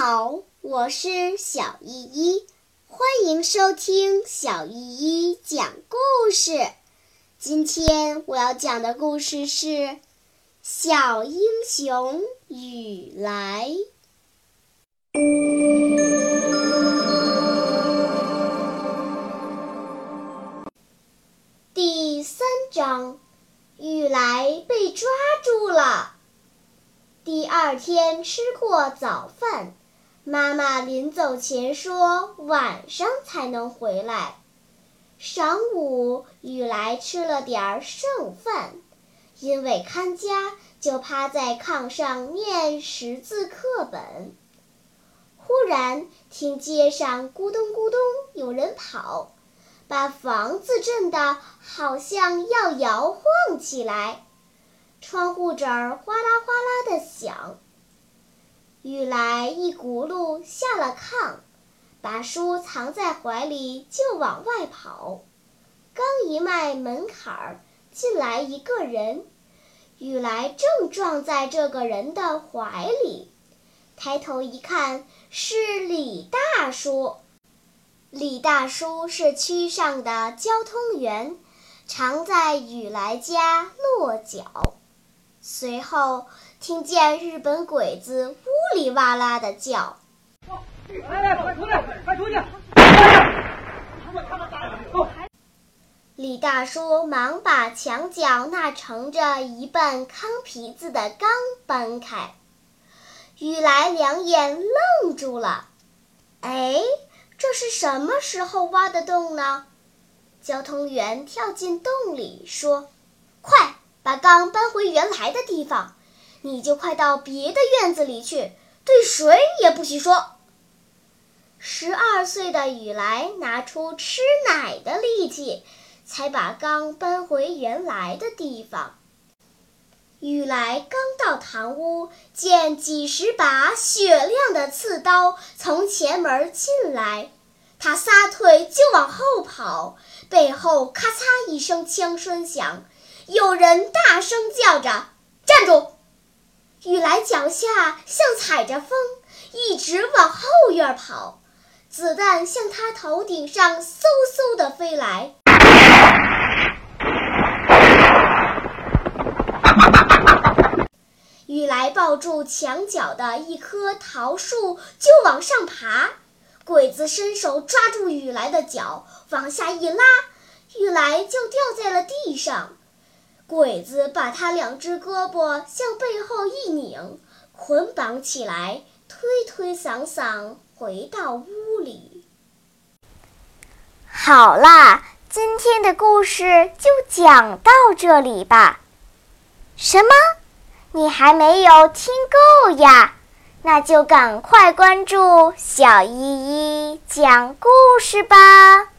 好我是小依依，欢迎收听小依依讲故事。今天我要讲的故事是《小英雄雨来》第三章：雨来被抓住了。第二天吃过早饭。妈妈临走前说：“晚上才能回来。”晌午，雨来吃了点儿剩饭，因为看家，就趴在炕上念识字课本。忽然听街上咕咚咕咚有人跑，把房子震得好像要摇晃起来，窗户纸儿哗啦哗啦的响。雨来一轱辘下了炕，把书藏在怀里就往外跑。刚一迈门槛儿，进来一个人，雨来正撞在这个人的怀里。抬头一看，是李大叔。李大叔是区上的交通员，常在雨来家落脚。随后听见日本鬼子呜里哇啦的叫：“来来，快出来，快出去！”李大叔忙把墙角那盛着一半糠皮子的缸搬开。雨来两眼愣住了，哎，这是什么时候挖的洞呢？交通员跳进洞里说：“快！”把缸搬回原来的地方，你就快到别的院子里去，对谁也不许说。十二岁的雨来拿出吃奶的力气，才把缸搬回原来的地方。雨来刚到堂屋，见几十把雪亮的刺刀从前门进来，他撒腿就往后跑，背后咔嚓一声枪声响。有人大声叫着：“站住！”雨来脚下像踩着风，一直往后院跑，子弹向他头顶上嗖嗖地飞来。雨来抱住墙角的一棵桃树就往上爬，鬼子伸手抓住雨来的脚，往下一拉，雨来就掉在了地上。鬼子把他两只胳膊向背后一拧，捆绑起来，推推搡搡回到屋里。好啦，今天的故事就讲到这里吧。什么？你还没有听够呀？那就赶快关注小依依讲故事吧。